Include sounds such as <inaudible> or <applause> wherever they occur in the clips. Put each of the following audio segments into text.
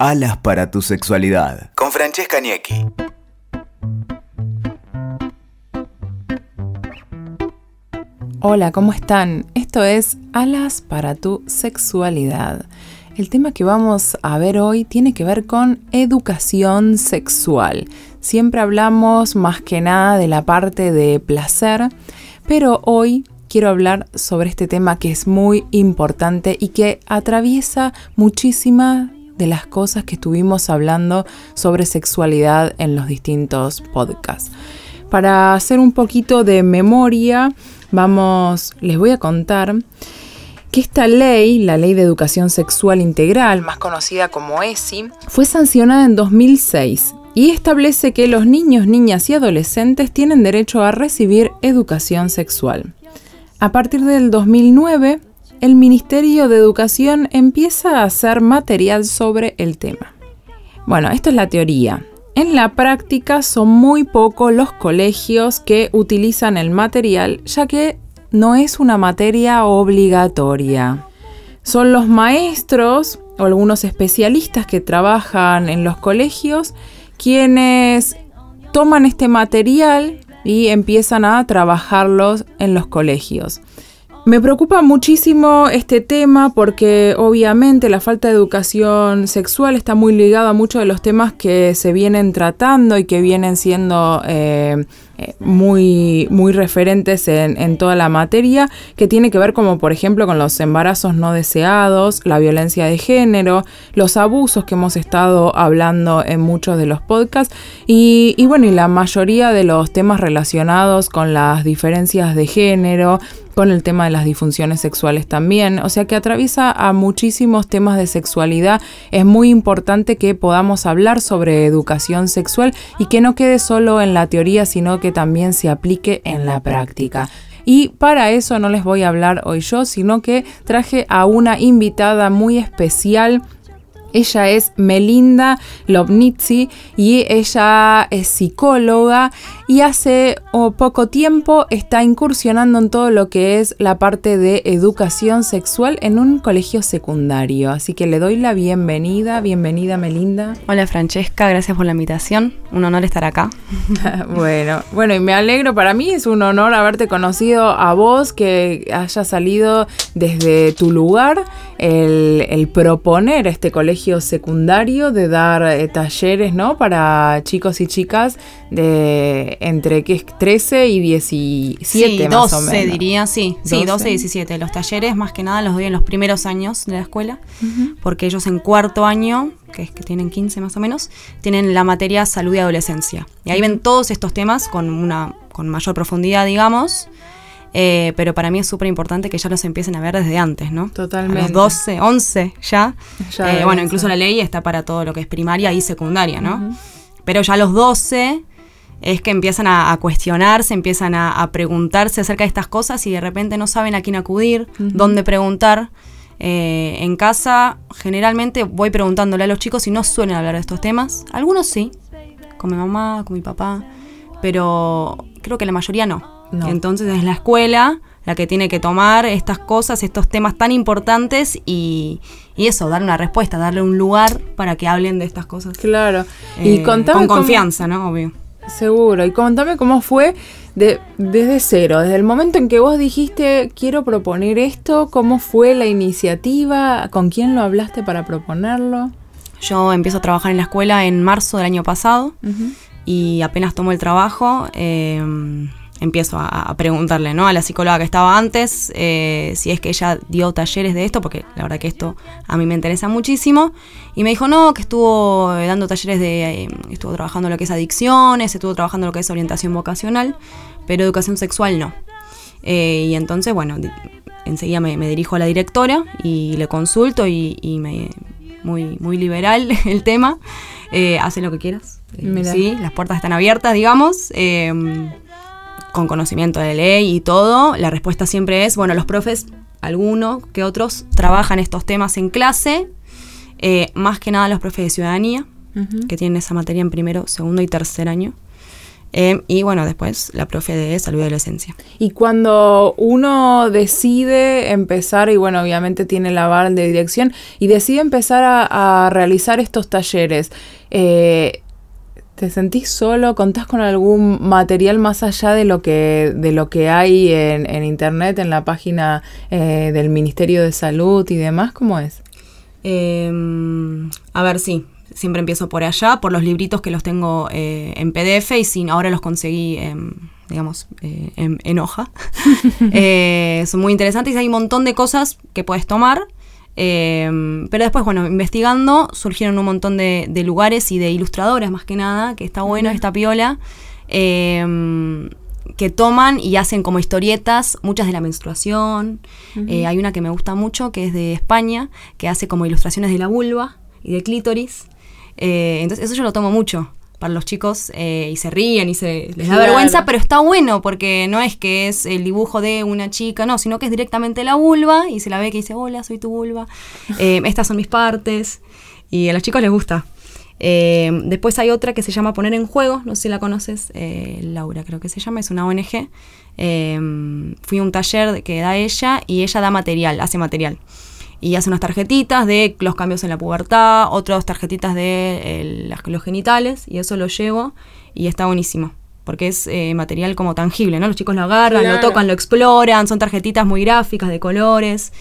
Alas para tu sexualidad. Con Francesca Niecki. Hola, ¿cómo están? Esto es Alas para tu sexualidad. El tema que vamos a ver hoy tiene que ver con educación sexual. Siempre hablamos más que nada de la parte de placer, pero hoy quiero hablar sobre este tema que es muy importante y que atraviesa muchísimas de las cosas que estuvimos hablando sobre sexualidad en los distintos podcasts. Para hacer un poquito de memoria, vamos, les voy a contar que esta ley, la Ley de Educación Sexual Integral, más conocida como ESI, fue sancionada en 2006 y establece que los niños, niñas y adolescentes tienen derecho a recibir educación sexual. A partir del 2009, el Ministerio de Educación empieza a hacer material sobre el tema. Bueno, esto es la teoría. En la práctica son muy pocos los colegios que utilizan el material ya que no es una materia obligatoria. Son los maestros o algunos especialistas que trabajan en los colegios quienes toman este material y empiezan a trabajarlos en los colegios. Me preocupa muchísimo este tema porque obviamente la falta de educación sexual está muy ligada a muchos de los temas que se vienen tratando y que vienen siendo eh, eh, muy, muy referentes en, toda la materia, que tiene que ver como por ejemplo con los embarazos no deseados, la violencia de género, los abusos que hemos estado hablando en muchos de los podcasts. Y, y bueno, y la mayoría de los temas relacionados con las diferencias de género, con el tema de las disfunciones sexuales también, o sea que atraviesa a muchísimos temas de sexualidad. Es muy importante que podamos hablar sobre educación sexual y que no quede solo en la teoría, sino que también se aplique en la práctica. Y para eso no les voy a hablar hoy yo, sino que traje a una invitada muy especial ella es Melinda Lobnitzi y ella es psicóloga y hace poco tiempo está incursionando en todo lo que es la parte de educación sexual en un colegio secundario. Así que le doy la bienvenida. Bienvenida Melinda. Hola Francesca, gracias por la invitación. Un honor estar acá. <laughs> bueno, bueno, y me alegro. Para mí es un honor haberte conocido a vos, que haya salido desde tu lugar el, el proponer este colegio secundario de dar eh, talleres, ¿no? Para chicos y chicas de entre que 13 y 17 sí, más 12, o menos. diría, sí. 12. Sí, 12 y 17. Los talleres más que nada los doy en los primeros años de la escuela, uh -huh. porque ellos en cuarto año, que es que tienen 15 más o menos, tienen la materia salud y adolescencia. Y ahí ven todos estos temas con una con mayor profundidad, digamos. Eh, pero para mí es súper importante que ya los empiecen a ver desde antes, ¿no? Totalmente. A los 12, 11 ya. ya eh, bueno, incluso la ley está para todo lo que es primaria y secundaria, ¿no? Uh -huh. Pero ya a los 12 es que empiezan a, a cuestionarse, empiezan a, a, preguntarse acerca de estas cosas y de repente no saben a quién acudir, uh -huh. dónde preguntar. Eh, en casa generalmente voy preguntándole a los chicos y no suelen hablar de estos temas. Algunos sí, con mi mamá, con mi papá, pero creo que la mayoría no. No. Entonces es la escuela la que tiene que tomar estas cosas, estos temas tan importantes y, y eso, darle una respuesta, darle un lugar para que hablen de estas cosas. Claro. Eh, y contame con confianza, cómo, ¿no? Obvio. Seguro. Y contame cómo fue de, desde cero, desde el momento en que vos dijiste quiero proponer esto, cómo fue la iniciativa, con quién lo hablaste para proponerlo. Yo empiezo a trabajar en la escuela en marzo del año pasado uh -huh. y apenas tomo el trabajo. Eh, empiezo a, a, preguntarle ¿no? a la psicóloga que estaba antes eh, si es que ella dio talleres de esto, porque la verdad que esto a mí me interesa muchísimo. Y me dijo, no, que estuvo eh, dando talleres de. Eh, estuvo trabajando lo que es adicciones, estuvo trabajando lo que es orientación vocacional, pero educación sexual no. Eh, y entonces, bueno, enseguida me, me, dirijo a la directora y le consulto y, y me. Muy, muy liberal <laughs> el tema. Eh, hace lo que quieras. sí, las puertas están abiertas, digamos con conocimiento de ley y todo, la respuesta siempre es, bueno, los profes, algunos que otros, trabajan estos temas en clase, eh, más que nada los profes de ciudadanía, uh -huh. que tienen esa materia en primero, segundo y tercer año. Eh, y bueno, después la profe de salud y adolescencia. Y cuando uno decide empezar, y bueno, obviamente tiene la barra de dirección, y decide empezar a, realizar estos talleres, eh, ¿te sentís solo? ¿Contás con algún material más allá de lo que, de lo que hay en, internet, en la página eh, del Ministerio de Salud y demás? ¿Cómo es? Em, a ver, sí siempre empiezo por allá, por los libritos que los tengo eh, en PDF y sin, ahora los conseguí, digamos, eh, en, hoja. <laughs> Eh, son muy interesantes y hay un montón de cosas que puedes tomar. Pero después, bueno, investigando, surgieron un montón de, lugares y de ilustradoras más que nada, que está bueno, esta piola, que toman y hacen como historietas, muchas de la menstruación. hay una que me gusta mucho, que es de España, que hace como ilustraciones de la vulva y de clítoris. Eh, entonces eso yo lo tomo mucho para los chicos eh, y se ríen y se les da vergüenza, pero está bueno porque no es que es el dibujo de una chica, no, sino que es directamente la vulva y se la ve que dice, hola, soy tu vulva, <laughs> eh, estas son mis partes y a los chicos les gusta. después hay otra que se llama Poner en Juego, no sé si la conoces, Laura creo que se llama, es una ONG. fui a un taller que da ella y ella da material, hace material y hace unas tarjetitas de los cambios en la pubertad, otras tarjetitas de los genitales, y eso lo llevo y está buenísimo. Porque es eh, material como tangible, ¿no? Los chicos lo agarran, lo tocan, lo exploran, son tarjetitas muy gráficas, de colores.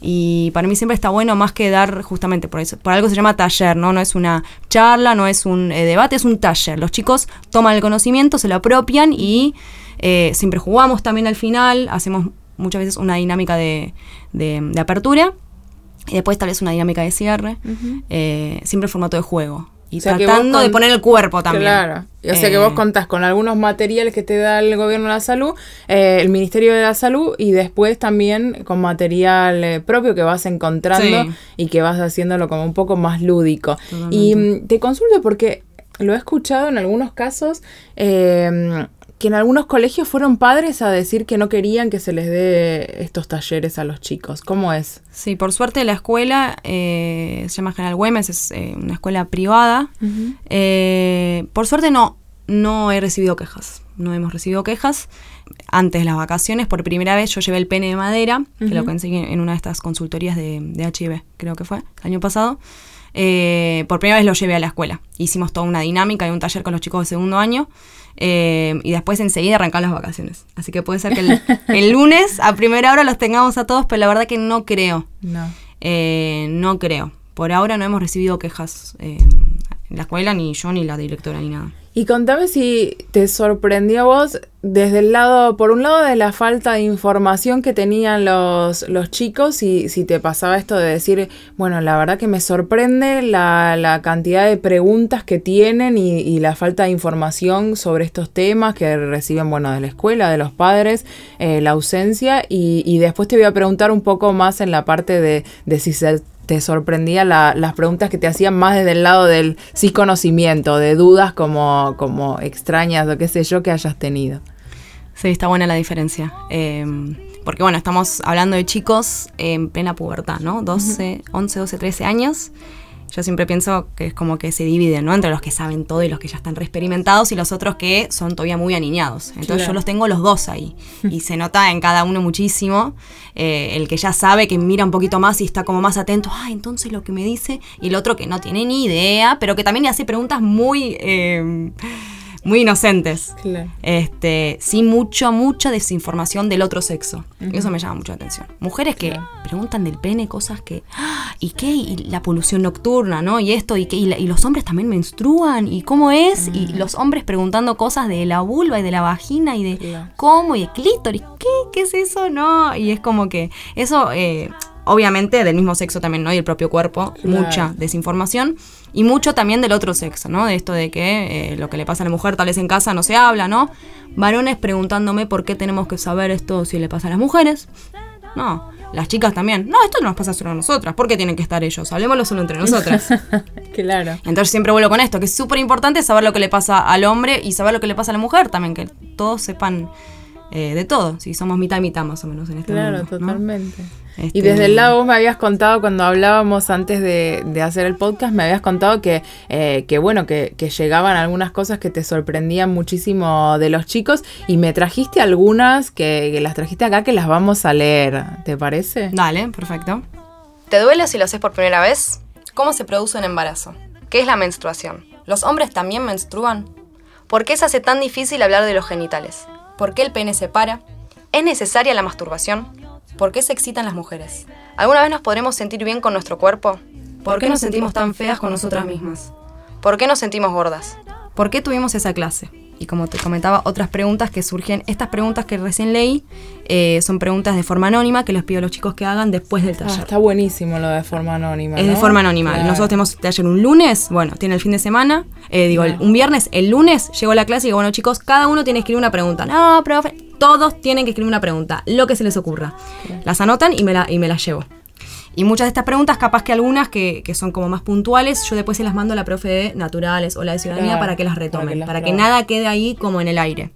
Y para mí siempre está bueno más que dar justamente por eso. Por algo se llama taller, ¿no? No es una charla, no es un eh, debate, es un taller. Los chicos toman el conocimiento, se lo apropian y eh, siempre jugamos también al final. Hacemos muchas veces una dinámica de, de apertura y después tal vez una dinámica de cierre, eh, siempre en formato de juego. Y tratando de poner el cuerpo también. Claro. O sea que vos eh, contás con algunos materiales que te da el gobierno de la salud, eh, el Ministerio de la Salud, y después también con material propio que vas encontrando y que vas haciéndolo como un poco más lúdico. Y mm, te consulto porque lo he escuchado en algunos casos que en algunos colegios fueron padres a decir que no querían que se les dé estos talleres a los chicos. ¿Cómo es? Sí, por suerte la escuela eh, se llama General Güemes, es eh, una escuela privada. Eh, por suerte no, no he recibido quejas, no hemos recibido quejas. Antes de las vacaciones, por primera vez yo llevé el pene de madera, que lo conseguí en una de estas consultorías de, de HIV, creo que fue, el año pasado. Por primera vez lo llevé a la escuela. Hicimos toda una dinámica y un taller con los chicos de segundo año. Eh, y después enseguida arrancar las vacaciones. Así que puede ser que <laughs> el, lunes a primera hora los tengamos a todos, pero la verdad que no creo. No. Eh, no creo. Por ahora no hemos recibido quejas eh, en la escuela, ni yo, ni la directora, ni nada. Y contame si te sorprendió vos desde el lado, por un lado de la falta de información que tenían los, los chicos y si te pasaba esto de decir, bueno, la verdad que me sorprende la, cantidad de preguntas que tienen y, la falta de información sobre estos temas que reciben, bueno, de la escuela, de los padres, eh, la ausencia y, y, después te voy a preguntar un poco más en la parte de, de si se te sorprendía las preguntas que te hacían más desde el lado del sí conocimiento, de dudas como, como extrañas o qué sé yo que hayas tenido. Sí, está buena la diferencia. Em, porque bueno, estamos hablando de chicos en plena pubertad, ¿no? 12, 11, 12, 13 años yo siempre pienso que es como que se dividen, ¿no? Entre los que saben todo y los que ya están reexperimentados y los otros que son todavía muy aniñados. Entonces yo los tengo los dos ahí. <laughs> y se nota en cada uno muchísimo. Eh, el que ya sabe, que mira un poquito más y está como más atento, ah, entonces lo que me dice. Y el otro que no tiene ni idea, pero que también le hace preguntas muy... Eh, muy inocentes. Claro. Este, sí, mucho, mucha desinformación del otro sexo. Eso me llama mucho la atención. Mujeres que preguntan del pene cosas que. ¡ah! ¿Y qué? Y la polución nocturna, ¿no? Y esto, y qué, y, los hombres también menstruan, y cómo es, y los hombres preguntando cosas de la vulva y de la vagina y de cómo, y el clítoris, ¿qué? ¿Qué es eso? No. Y es como que. Eso. Eh, obviamente del mismo sexo también, ¿no? Y el propio cuerpo, mucha desinformación. Y mucho también del otro sexo, ¿no? De esto de que eh, lo que le pasa a la mujer tal vez en casa no se habla, ¿no? Varones preguntándome por qué tenemos que saber esto si le pasa a las mujeres. No, las chicas también. No, esto no nos pasa solo a nosotras. ¿Por qué tienen que estar ellos? Hablemoslo solo entre nosotras. <laughs> claro. Entonces siempre vuelvo con esto, que es súper importante saber lo que le pasa al hombre y saber lo que le pasa a la mujer también, que todos sepan eh, de todo. Si somos mitad y mitad más o menos en este claro, Claro, totalmente. Y desde el lado vos me habías contado cuando hablábamos antes de, hacer el podcast, me habías contado que, eh, que bueno, que, llegaban algunas cosas que te sorprendían muchísimo de los chicos y me trajiste algunas que, que las trajiste acá que las vamos a leer, ¿te parece? Dale, perfecto. ¿Te duele si lo haces por primera vez? ¿Cómo se produce un embarazo? ¿Qué es la menstruación? ¿Los hombres también menstruan? ¿Por qué se hace tan difícil hablar de los genitales? ¿Por qué el pene se para? ¿Es necesaria la masturbación? ¿Por qué se excitan las mujeres? ¿Alguna vez nos podremos sentir bien con nuestro cuerpo? ¿Por qué nos sentimos tan feas con nosotras mismas? ¿Por qué nos sentimos gordas? ¿Por qué tuvimos esa clase? y como te comentaba, otras preguntas que surgen. Estas preguntas que recién leí eh, son preguntas de forma anónima que les pido a los chicos que hagan después del ah, taller. está buenísimo lo de forma anónima. Es de forma anónima. Nosotros tenemos taller un lunes, bueno, tiene el fin de semana, eh, digo, un viernes, el lunes llego a la clase y digo, bueno chicos, cada uno tiene que escribir una pregunta. No, profe, todos tienen que escribir una pregunta, lo que se les ocurra. Las anotan y me, la, y me las llevo. Y muchas de estas preguntas, capaz que algunas que, son como más puntuales, yo después se las mando a la profe de naturales o la de ciudadanía para que las retomen, para que, nada quede ahí como en el aire.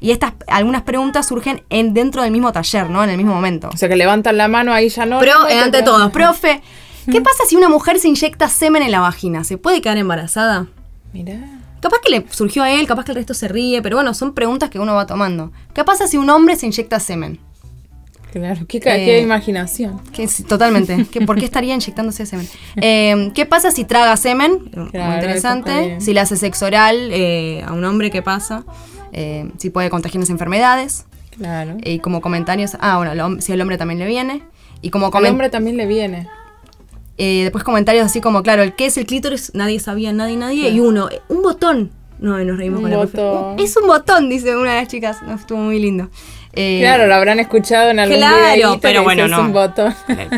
Y estas algunas preguntas surgen en, dentro del mismo taller, ¿no? En el mismo momento. O sea, que levantan la mano ahí ya no. Pero, ante todo, profe, <laughs> ¿qué pasa si una mujer se inyecta semen en la vagina? ¿Se puede quedar embarazada? Mirá. Capaz que le surgió a él, capaz que el resto se ríe, pero bueno, son preguntas que uno va tomando. ¿Qué pasa si un hombre se inyecta semen? Claro, qué, qué eh, imaginación. Que, totalmente. <laughs> ¿Por qué estaría inyectándose semen? Eh, ¿Qué pasa si traga semen? Muy interesante. Si le hace sexo oral eh, a un hombre, ¿qué pasa? si puede contagiar las enfermedades. Claro. Y como comentarios, ah, bueno, si al hombre también le viene. Y como al hombre también le viene. Después comentarios así como, claro, el qué es el clítoris, nadie sabía, nadie, nadie. Y uno, un botón. No, nos reímos con botón. la Es un botón, dice una de las chicas. estuvo muy lindo. Eh, claro, lo habrán escuchado en algún Claro, pero bueno, no. Un botón.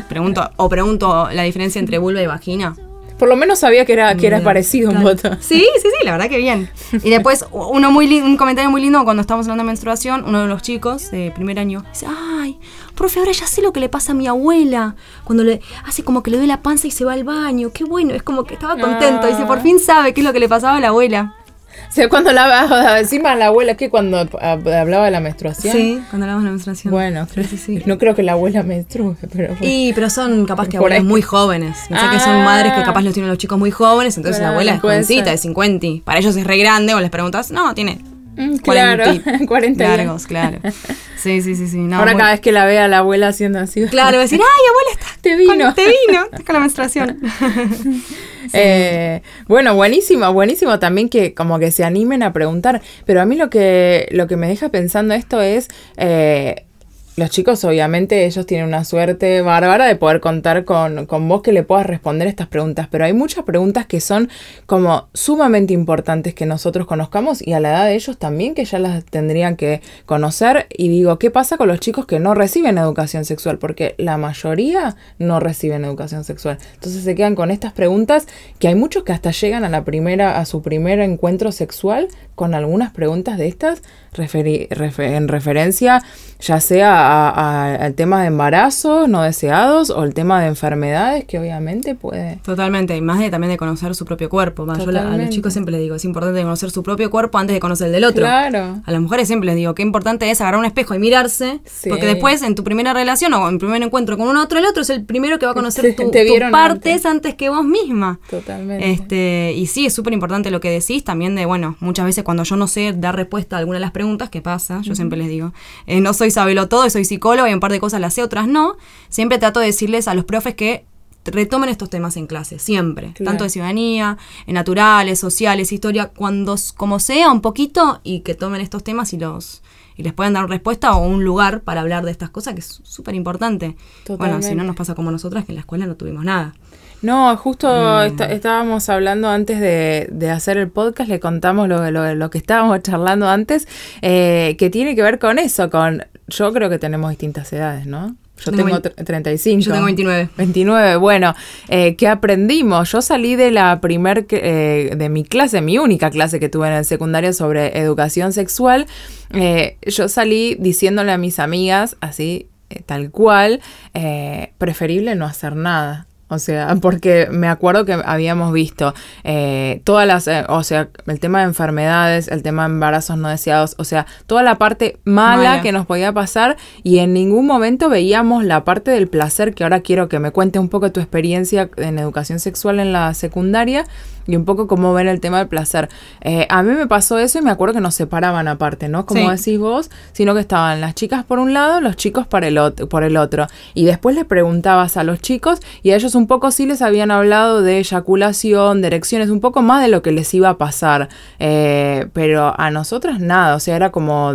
Pregunto, o pregunto la diferencia entre vulva y vagina. Por lo menos sabía que era, que era parecido un botón. Sí, sí, sí, la verdad que bien. Y después, uno muy un comentario muy lindo cuando estábamos hablando de menstruación, uno de los chicos de primer año dice, ay, profe, ahora ya sé lo que le pasa a mi abuela. Cuando le hace como que le doy la panza y se va al baño. Qué bueno, es como que estaba contento. Dice, por fin sabe qué es lo que le pasaba a la abuela. <laughs> O sea, cuando la encima la abuela, que cuando hablaba de la menstruación. Sí, cuando hablaba de la menstruación. Bueno, sí, sí, no creo que la abuela menstrue, pero. Y, pero son capaz que abuelas muy jóvenes. Pensá que son madres que capaz los tienen los chicos muy jóvenes, entonces la abuela es jovencita, de 50. Para ellos es re grande, o les preguntas, no, tiene Claro, <laughs> 40 <laughs> largos, claro. Sí, sí, sí, sí. Ahora cada vez que la vea la abuela haciendo así. Claro, decir, <laughs> ay, abuela, está, te vino. te vino, con la menstruación. Eh, bueno, buenísimo, buenísimo también que como que se animen a preguntar. Pero a mí lo que, lo que me deja pensando esto es eh, los chicos, obviamente, ellos tienen una suerte bárbara de poder contar con, con, vos que le puedas responder estas preguntas, pero hay muchas preguntas que son como sumamente importantes que nosotros conozcamos y a la edad de ellos también que ya las tendrían que conocer. Y digo, ¿qué pasa con los chicos que no reciben educación sexual? Porque la mayoría no reciben educación sexual. Entonces se quedan con estas preguntas que hay muchos que hasta llegan a la primera, a su primer encuentro sexual con algunas preguntas de estas en referencia ya sea al tema de embarazos no deseados o el tema de enfermedades que obviamente puede... Totalmente, y más de también de conocer su propio cuerpo. Yo a los chicos siempre les digo, es importante conocer su propio cuerpo antes de conocer el del otro. Claro. A las mujeres siempre les digo, qué importante es agarrar un espejo y mirarse, porque después en tu primera relación o en primer encuentro con un otro, el otro es el primero que va a conocer tus partes antes. que vos misma. Totalmente. Este, y sí, es súper importante lo que decís, también de, bueno, muchas veces cuando yo no sé dar respuesta a alguna de las preguntas, ¿qué pasa? Yo siempre les digo, eh, no soy sabelo todo, soy psicóloga y un par de cosas las sé, otras no. Siempre trato de decirles a los profes que retomen estos temas en clase, siempre. Tanto de ciudadanía, en naturales, sociales, historia, cuando como sea un poquito y que tomen estos temas y los y les puedan dar respuesta o un lugar para hablar de estas cosas que es súper importante. Bueno, si no nos pasa como nosotras que en la escuela no tuvimos nada. No, justo mm. estábamos hablando antes de, hacer el podcast, le contamos lo, lo, que estábamos charlando antes, eh, que tiene que ver con eso, con, yo creo que tenemos distintas edades, ¿no? Yo tengo, 35. Yo tengo 29. 29, bueno, eh, ¿qué aprendimos? Yo salí de la primer, eh, de mi clase, mi única clase que tuve en el secundario sobre educación sexual, eh, yo salí diciéndole a mis amigas, así, tal cual, preferible no hacer nada O sea, <laughs> porque me acuerdo que habíamos visto eh, todas las, eh, o sea, el tema de enfermedades, el tema de embarazos no deseados, o sea, toda la parte mala, que nos podía pasar y en ningún momento veíamos la parte del placer, que ahora quiero que me cuente un poco tu experiencia en educación sexual en la secundaria y un poco cómo ven el tema del placer. Eh, a mí me pasó eso y me acuerdo que nos separaban aparte, ¿no? Como decís vos, sino que estaban las chicas por un lado, los chicos por el, otro, por el otro. Y después le preguntabas a los chicos y a ellos un poco sí les habían hablado de eyaculación, de erecciones, un poco más de lo que les iba a pasar. Eh, pero a nosotras nada, o sea, era como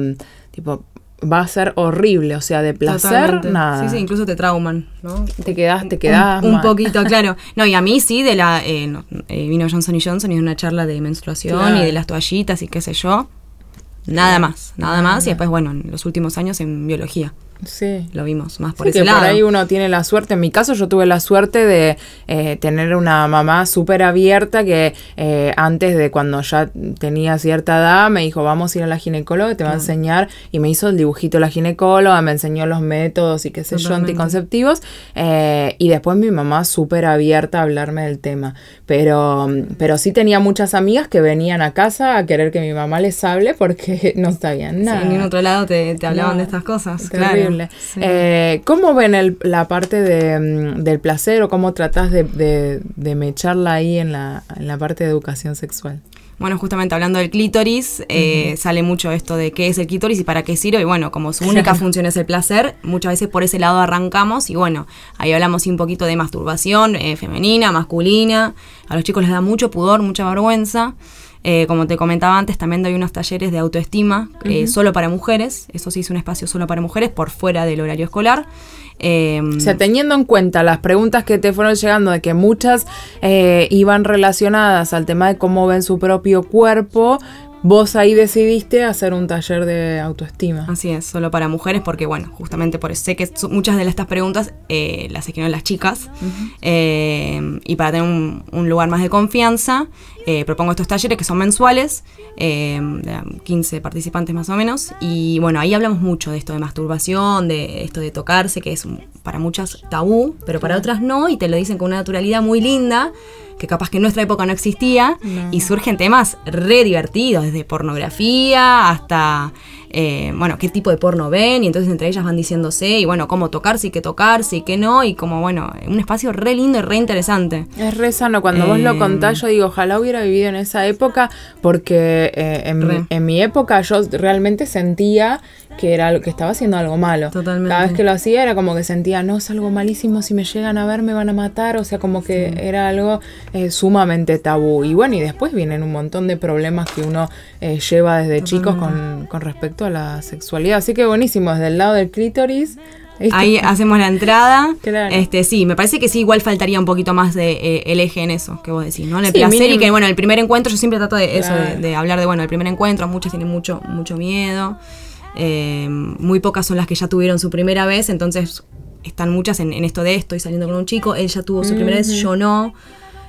tipo, va a ser horrible, o sea, de placer, nada. Sí, sí, incluso te trauman, ¿no? Te quedas, te quedas. Un, poquito, <laughs> claro. No, y a mí sí, de la. Eh, eh, vino Johnson y Johnson y una charla de menstruación y de las toallitas y qué sé yo. Nada más, nada más. Y después, bueno, en los últimos años en biología. Sí. Lo vimos más por ese lado. Por ahí uno tiene la suerte. En mi caso, yo tuve la suerte de eh, tener una mamá súper abierta que eh, antes de cuando ya tenía cierta edad me dijo: Vamos a ir a la ginecóloga, te va a enseñar. Y me hizo el dibujito la ginecóloga, me enseñó los métodos y qué sé yo, anticonceptivos. Eh, y después mi mamá súper abierta a hablarme del tema. Pero, pero sí tenía muchas amigas que venían a casa a querer que mi mamá les hable porque <laughs> no sabían nada. en otro lado te, hablaban de estas cosas. Claro. Eh, ¿Cómo ven la parte mm, del placer o cómo tratás de, mecharla ahí en la, parte de educación sexual? Bueno, justamente hablando del clítoris, eh, sale mucho esto de qué es el clítoris y para qué sirve. Y bueno, como su única función es el placer, muchas veces por ese lado arrancamos. Y bueno, ahí hablamos un poquito de masturbación eh, femenina, masculina. A los chicos les da mucho pudor, mucha vergüenza. Eh, como te comentaba antes, también doy unos talleres de autoestima eh, solo para mujeres. Eso sí es un espacio solo para mujeres por fuera del horario escolar. Em, o sea, teniendo en cuenta las preguntas que te fueron llegando, de que muchas eh, iban relacionadas al tema de cómo ven su propio cuerpo, Vos ahí decidiste hacer un taller de autoestima. Así es, solo para mujeres, porque bueno, justamente por eso sé que muchas de estas preguntas eh, las escriben las chicas. Eh, y para tener un, lugar más de confianza, eh, propongo estos talleres que son mensuales, de 15 participantes más o menos. Y bueno, ahí hablamos mucho de esto de masturbación, de esto de tocarse, que es para muchas tabú, pero para otras no, y te lo dicen con una naturalidad muy linda que capaz que en nuestra época no existía, y surgen temas re divertidos, desde pornografía hasta eh, bueno, qué tipo de porno ven, y entonces entre ellas van diciéndose, y bueno, cómo tocarse y qué tocarse y qué no, y como, bueno, un espacio re lindo y re interesante. Es re sano, cuando vos lo contás, yo digo, ojalá hubiera vivido en esa época, porque eh, en, mi, época yo realmente sentía que era que estaba haciendo algo malo. Totalmente. Cada vez que lo hacía era como que sentía, no, es algo malísimo, si me llegan a ver me van a matar, o sea, como que era algo eh, sumamente tabú. Y bueno, y después vienen un montón de problemas que uno lleva desde chicos con, con respecto a la sexualidad. Así que buenísimo, desde el lado del clítoris. Ahí hacemos la entrada. Este, sí, me parece que sí, igual faltaría un poquito más de eh, el eje en eso que vos decís, ¿no? En el placer y que, bueno, el primer encuentro, yo siempre trato de eso, de, hablar de, bueno, el primer encuentro, muchas tienen mucho, mucho miedo. Eh, muy pocas son las que ya tuvieron su primera vez, entonces están muchas en, esto de estoy saliendo con un chico, él ya tuvo su primera vez, yo no.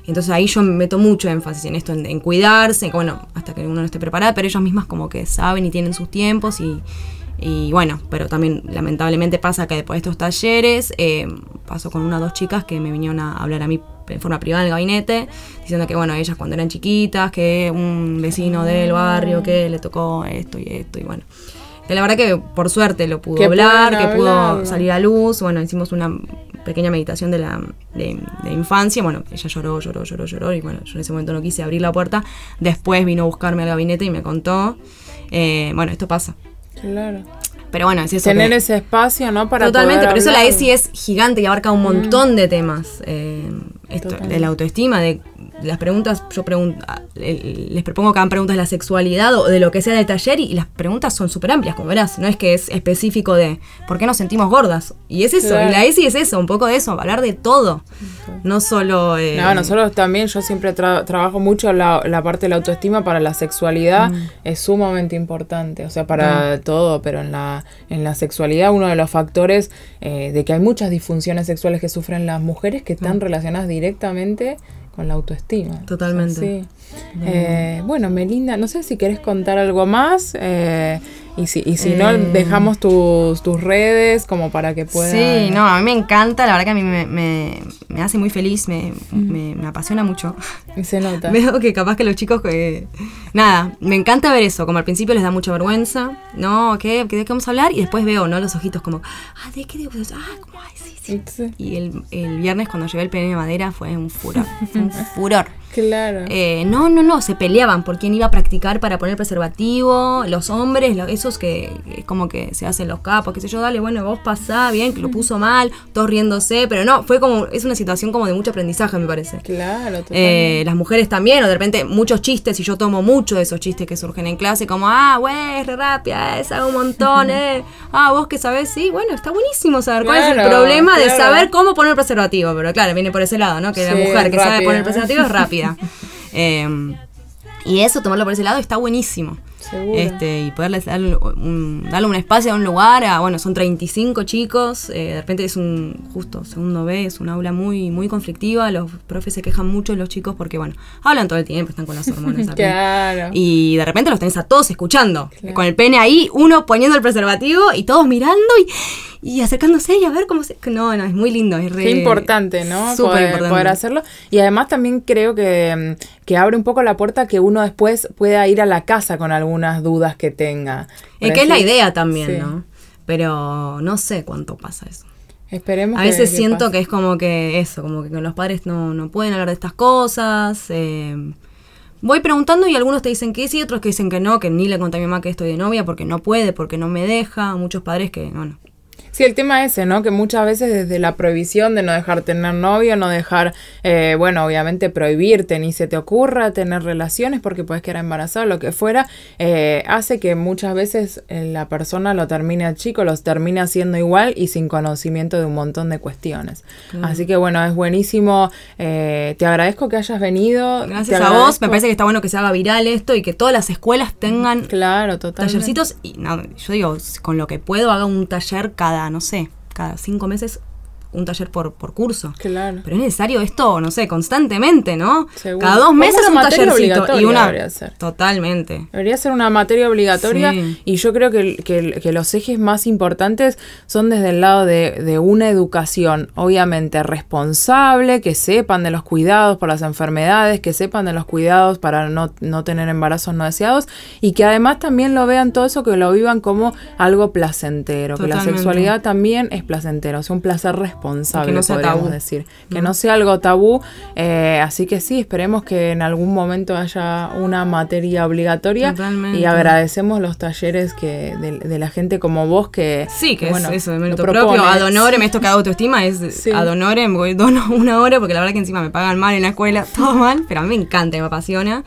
Entonces ahí yo meto mucho énfasis en esto, en, cuidarse, bueno, hasta que uno no esté preparado, pero ellas mismas como que saben y tienen sus tiempos y, bueno, pero también lamentablemente pasa que después de estos talleres, eh, pasó con una o dos chicas que me vinieron a hablar a mí en forma privada en el gabinete, diciendo que bueno, ellas cuando eran chiquitas, que un vecino del barrio que le tocó esto y esto y bueno. Que la verdad que por suerte lo pudo hablar, que pudo salir a luz, bueno, hicimos una pequeña meditación de la de, infancia. Bueno, ella lloró, lloró, lloró, lloró. Y bueno, yo en ese momento no quise abrir la puerta. Después vino a buscarme al gabinete y me contó. Eh, bueno, esto pasa. Claro. Pero bueno, es eso. Tener ese espacio, ¿no? Para Totalmente, pero eso la ESI es gigante y abarca un mm. montón de temas. Eh, esto, de la autoestima, de las preguntas, yo pregunto, les propongo que hagan preguntas de la sexualidad o de lo que sea del taller y, las preguntas son súper amplias, como verás, no es que es específico de por qué nos sentimos gordas. Y es eso, y la ESI es eso, un poco de eso, hablar de todo, no solo... Eh, no, nosotros también, yo siempre trabajo mucho la, la, parte de la autoestima para la sexualidad, mm. es sumamente importante, o sea, para todo, pero en la, en la sexualidad uno de los factores eh, de que hay muchas disfunciones sexuales que sufren las mujeres que están mm. relacionadas directamente con la autoestima. Totalmente. sí. Eh, bueno, Melinda, no sé si querés contar algo más. Eh, Y si, y si no, Eh. dejamos tus, tus redes como para que puedan... Sí, no, a mí me encanta, la verdad que a mí me, me- me hace muy feliz, me, me- me apasiona mucho. Y se nota. <laughs> Veo que capaz que los chicos que... Nada, me encanta ver eso, como al principio les da mucha vergüenza, ¿no? ¿Qué? ¿De qué vamos a hablar? Y después veo, ¿no? Los ojitos como, ah, ¿de qué? Ah, como, ay, sí, sí. Sí, Y el, el viernes cuando llevé el pene de madera fue un furor, fue un <laughs> furor. Claro. Eh, no, no, no, se peleaban por quién iba a practicar para poner preservativo, los hombres, esos que que como que se hacen los capos, qué sé yo, dale, bueno, vos pasá, bien, que lo puso mal, todos riéndose, pero no, fue como, es una situación como de mucho aprendizaje, me parece. claro. Eh, las mujeres también, o de repente muchos chistes, y yo tomo mucho de esos chistes que surgen en clase, como, ah, güey, es re rápida, es un montón, eh. Ah, vos que sabés, sí, bueno, está buenísimo saber cuál es el Claro, problema de saber cómo poner preservativo, pero claro, viene por ese lado, ¿no? Que la mujer que sabe poner preservativo es rápida. Eh, y eso, tomarlo por ese lado, está buenísimo. Seguro. Este, y poderles darle un, darle un espacio a un lugar, a, bueno, son 35 chicos, eh, de repente es un, justo, segundo B, es un aula muy, muy conflictiva, los profes se quejan mucho de los chicos porque, bueno, hablan todo el tiempo, están con las hormonas. <laughs> Claro. Y de repente los tenés a todos escuchando, Claro. con el pene ahí, uno poniendo el preservativo y todos mirando y, y acercándose y a ver cómo se... No, no, es muy lindo, es re... Qué importante, ¿no? Súper poder, importante. poder hacerlo. Y además también creo que, mm, que abre un poco la puerta que uno después pueda ir a la casa con algunas dudas que tenga. Por que es la idea también, sí. ¿no? Pero no sé cuánto pasa eso. Esperemos A veces que siento pase. que es como que eso, como que con los padres no, no pueden hablar de estas cosas. eh, voy preguntando y algunos te dicen que sí, otros que dicen que no, que ni le conté a mi mamá que estoy de novia porque no puede, porque no me deja. Muchos padres que, bueno, Sí, el tema ese, ¿no? Que muchas veces desde la prohibición de no dejar tener novio, no dejar, eh, bueno, obviamente prohibirte, ni se te ocurra tener relaciones porque puedes quedar embarazado, lo que fuera, eh, hace que muchas veces eh, la persona lo termine al chico, los termine haciendo igual y sin conocimiento de un montón de cuestiones. Así que bueno, es buenísimo. eh, te agradezco que hayas venido. gracias a vos, me parece que está bueno que se haga viral esto y que todas las escuelas tengan Claro, tallercitos. Y no, yo digo, con lo que puedo haga un taller cada, no sé, cada cinco meses, un taller por, por curso. Claro. Pero es necesario esto, no sé, constantemente, ¿no? Seguro. Cada dos meses una un materia tallercito. Y una. debería ser. Totalmente. Debería ser una materia obligatoria Sí. y yo creo que, que los ejes más importantes son desde el lado de, de una educación, obviamente responsable, que sepan de los cuidados por las enfermedades, que sepan de los cuidados para no, no tener embarazos no deseados y que además también lo vean todo eso, que lo vivan como algo placentero, que la sexualidad también es placentero, es un placer responsable, Que no sea podríamos tabú. decir, que no sea algo tabú, eh, así que sí, esperemos que en algún momento haya una materia obligatoria Totalmente. y agradecemos los talleres que de, de la gente como vos que Sí, que bueno, es eso, de mérito propio. Ad honorem, esto que hago autoestima es Sí. ad honorem, voy, dono <laughs> una hora porque la verdad que encima me pagan mal en la escuela, <laughs> todo mal, pero a mí me encanta, me apasiona.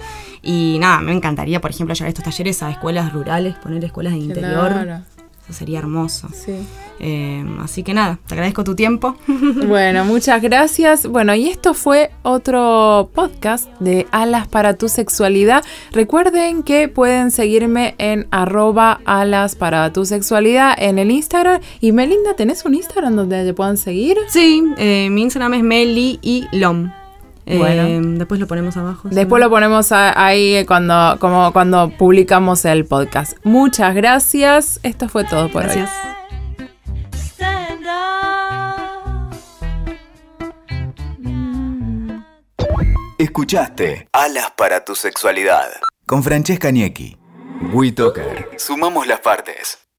Y nada, me encantaría, por ejemplo, llevar estos talleres a escuelas rurales, poner escuelas de interior. Claro, Eso sería hermoso. sí. Eh, así que nada, te agradezco tu tiempo. <laughs> Bueno, muchas gracias. Bueno, y esto fue otro podcast de Alas para tu sexualidad. Recuerden que pueden seguirme en arroba alas para tu sexualidad en el Instagram. Y Melinda, ¿tenés un Instagram donde te puedan seguir? Sí, eh, mi Instagram es Meli y Lom. Eh, Bueno. Después lo ponemos abajo. ¿sí? Después lo ponemos a- ahí cuando, como, cuando publicamos el podcast. Muchas gracias. Esto fue todo por Gracias. hoy. Up. Escuchaste Alas para tu sexualidad con Francesca Niecki. WeToker. Sumamos las partes.